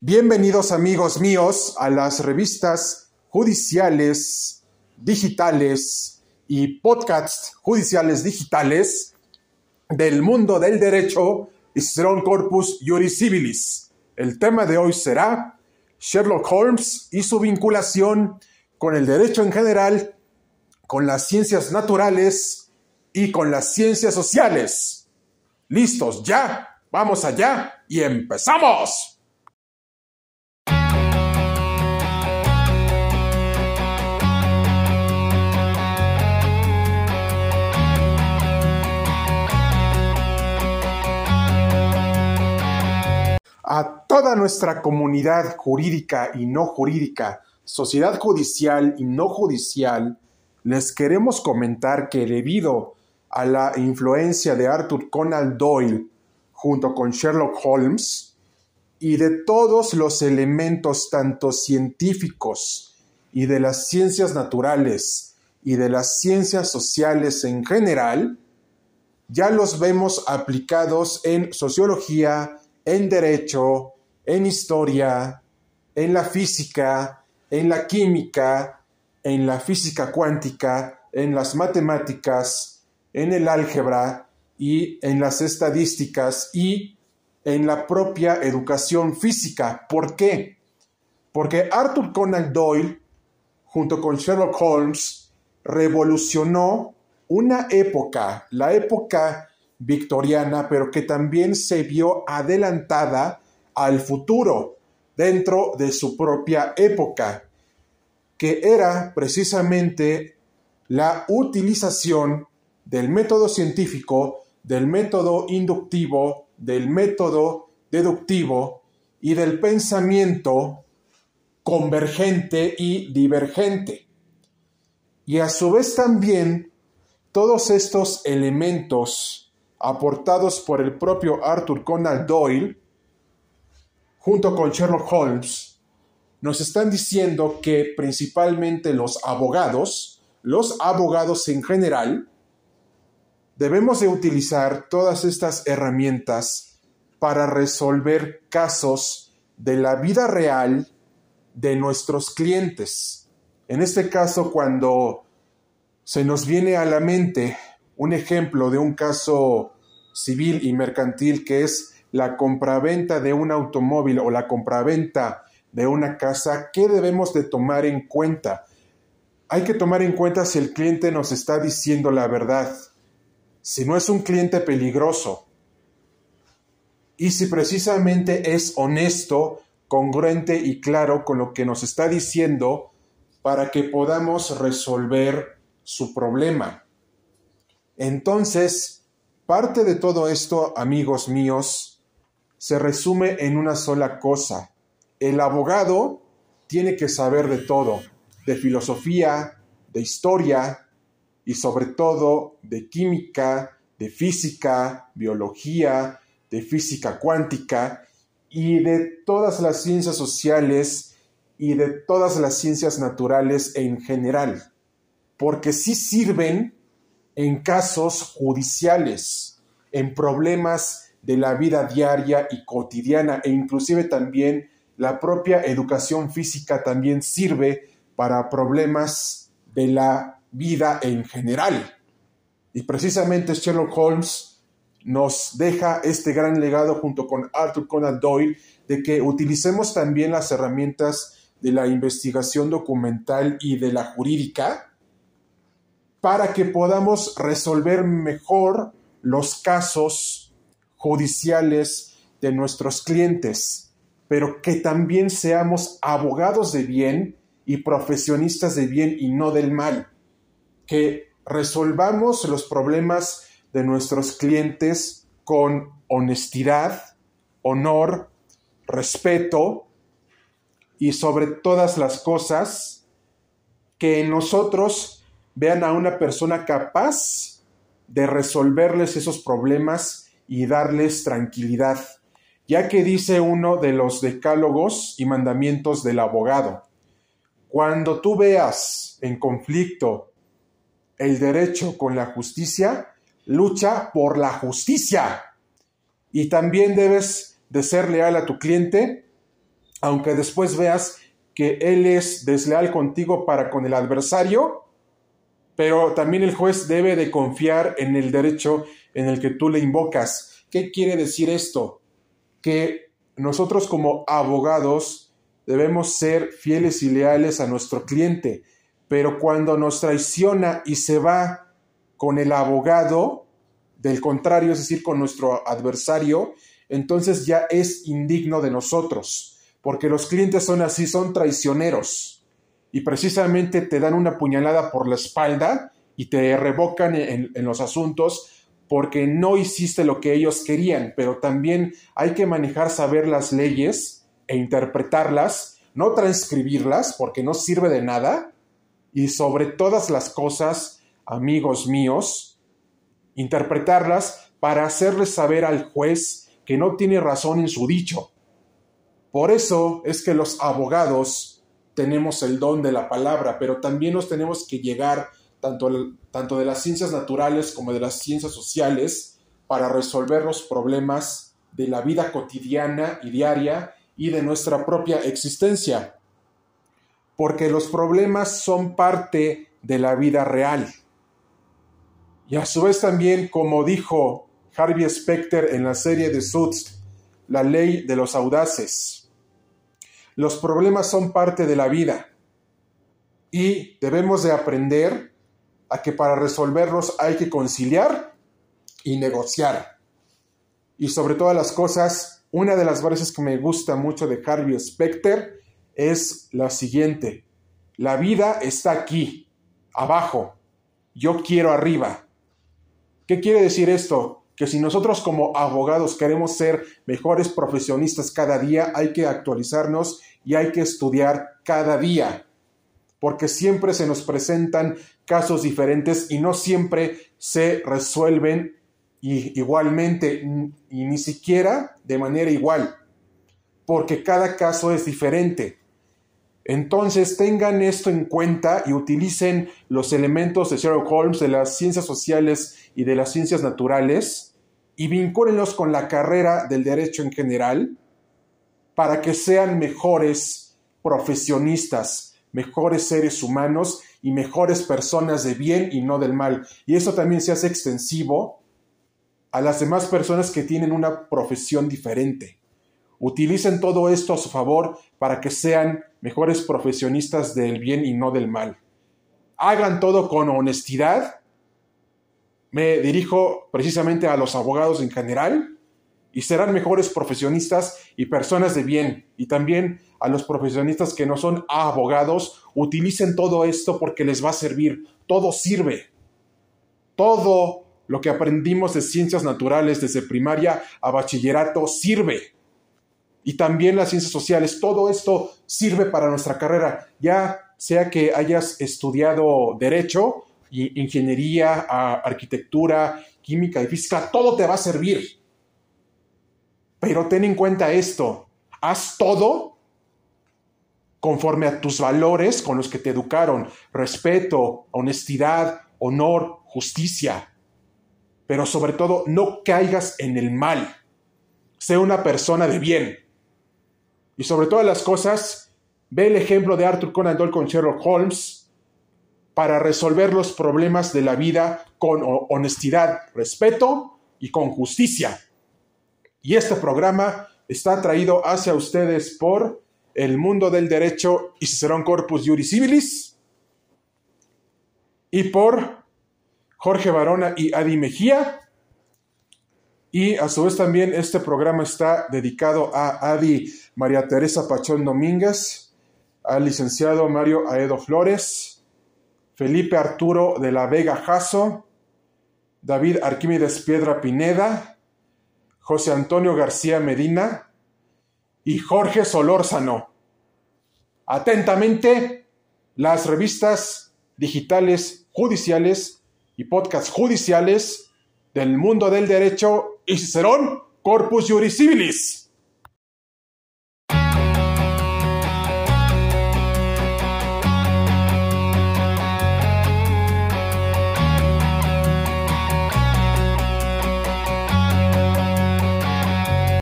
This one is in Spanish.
Bienvenidos amigos míos a las revistas judiciales digitales y podcasts judiciales digitales del mundo del derecho Strong Corpus Juris Civilis. El tema de hoy será Sherlock Holmes y su vinculación con el derecho en general, con las ciencias naturales y con las ciencias sociales. ¿Listos ya? Vamos allá y empezamos. A toda nuestra comunidad jurídica y no jurídica, sociedad judicial y no judicial, les queremos comentar que debido a la influencia de Arthur Conan Doyle junto con Sherlock Holmes y de todos los elementos tanto científicos y de las ciencias naturales y de las ciencias sociales en general, ya los vemos aplicados en sociología, en derecho, en historia, en la física, en la química, en la física cuántica, en las matemáticas, en el álgebra y en las estadísticas y en la propia educación física. ¿Por qué? Porque Arthur Conan Doyle, junto con Sherlock Holmes, revolucionó una época, la época victoriana, pero que también se vio adelantada al futuro dentro de su propia época, que era precisamente la utilización del método científico, del método inductivo, del método deductivo y del pensamiento convergente y divergente. Y a su vez también todos estos elementos aportados por el propio Arthur Conan Doyle, junto con Sherlock Holmes, nos están diciendo que principalmente los abogados, los abogados en general, debemos de utilizar todas estas herramientas para resolver casos de la vida real de nuestros clientes. En este caso, cuando se nos viene a la mente un ejemplo de un caso civil y mercantil que es la compraventa de un automóvil o la compraventa de una casa, ¿qué debemos de tomar en cuenta? Hay que tomar en cuenta si el cliente nos está diciendo la verdad, si no es un cliente peligroso y si precisamente es honesto, congruente y claro con lo que nos está diciendo para que podamos resolver su problema. Entonces, parte de todo esto, amigos míos, se resume en una sola cosa. El abogado tiene que saber de todo, de filosofía, de historia y sobre todo de química, de física, biología, de física cuántica y de todas las ciencias sociales y de todas las ciencias naturales en general, porque sí sirven en casos judiciales, en problemas de la vida diaria y cotidiana e inclusive también la propia educación física también sirve para problemas de la vida en general. Y precisamente Sherlock Holmes nos deja este gran legado junto con Arthur Conan Doyle de que utilicemos también las herramientas de la investigación documental y de la jurídica para que podamos resolver mejor los casos judiciales de nuestros clientes, pero que también seamos abogados de bien y profesionistas de bien y no del mal, que resolvamos los problemas de nuestros clientes con honestidad, honor, respeto y sobre todas las cosas, que nosotros vean a una persona capaz de resolverles esos problemas y darles tranquilidad, ya que dice uno de los decálogos y mandamientos del abogado, cuando tú veas en conflicto el derecho con la justicia, lucha por la justicia. Y también debes de ser leal a tu cliente aunque después veas que él es desleal contigo para con el adversario, pero también el juez debe de confiar en el derecho en el que tú le invocas. ¿Qué quiere decir esto? Que nosotros como abogados debemos ser fieles y leales a nuestro cliente, pero cuando nos traiciona y se va con el abogado, del contrario, es decir, con nuestro adversario, entonces ya es indigno de nosotros porque los clientes son así, son traicioneros y precisamente te dan una puñalada por la espalda y te revocan en, los asuntos porque no hiciste lo que ellos querían, pero también hay que manejar, saber las leyes e interpretarlas, no transcribirlas porque no sirve de nada. Y sobre todas las cosas, amigos míos, interpretarlas para hacerles saber al juez que no tiene razón en su dicho. Por eso es que los abogados tenemos el don de la palabra, pero también nos tenemos que llegar tanto, tanto de las ciencias naturales como de las ciencias sociales para resolver los problemas de la vida cotidiana y diaria y de nuestra propia existencia. Porque los problemas son parte de la vida real. Y a su vez también, como dijo Harvey Specter en la serie de Suits, la ley de los audaces. Los problemas son parte de la vida y debemos de aprender a que para resolverlos hay que conciliar y negociar. Y sobre todas las cosas, una de las frases que me gusta mucho de Harvey Specter es la siguiente. La vida está aquí, abajo. Yo quiero arriba. ¿Qué quiere decir esto? Que si nosotros como abogados queremos ser mejores profesionistas cada día, hay que actualizarnos y hay que estudiar cada día, porque siempre se nos presentan casos diferentes y no siempre se resuelven igualmente y ni siquiera de manera igual, porque cada caso es diferente. Entonces tengan esto en cuenta y utilicen los elementos de Sherlock Holmes, de las ciencias sociales y de las ciencias naturales y vincúlenlos con la carrera del derecho en general para que sean mejores profesionistas, mejores seres humanos y mejores personas de bien y no del mal. Y eso también se hace extensivo a las demás personas que tienen una profesión diferente. Utilicen todo esto a su favor para que sean mejores profesionistas del bien y no del mal. Hagan todo con honestidad. Me dirijo precisamente a los abogados en general y serán mejores profesionistas y personas de bien. Y también a los profesionistas que no son abogados, utilicen todo esto porque les va a servir. Todo sirve. Todo lo que aprendimos de ciencias naturales desde primaria a bachillerato sirve y también las ciencias sociales. Todo esto sirve para nuestra carrera, ya sea que hayas estudiado derecho, ingeniería, arquitectura, química y física, todo te va a servir. Pero ten en cuenta esto, haz todo conforme a tus valores con los que te educaron, respeto, honestidad, honor, justicia. Pero sobre todo, no caigas en el mal. Sé una persona de bien. Y sobre todas las cosas, ve el ejemplo de Arthur Conan Doyle con Sherlock Holmes para resolver los problemas de la vida con honestidad, respeto y con justicia. Y este programa está traído hacia ustedes por el mundo del derecho y Cicerón Corpus Juris Civilis y por Jorge Barona y Adi Mejía y a su vez también este programa está dedicado a Adi María Teresa Pachón Domínguez, al licenciado Mario Aedo Flores, Felipe Arturo de la Vega Jasso, David Arquímedes Piedra Pineda, José Antonio García Medina y Jorge Solórzano. Atentamente, las revistas digitales judiciales y podcasts judiciales del mundo del derecho y Cicerón Corpus Juris Civilis.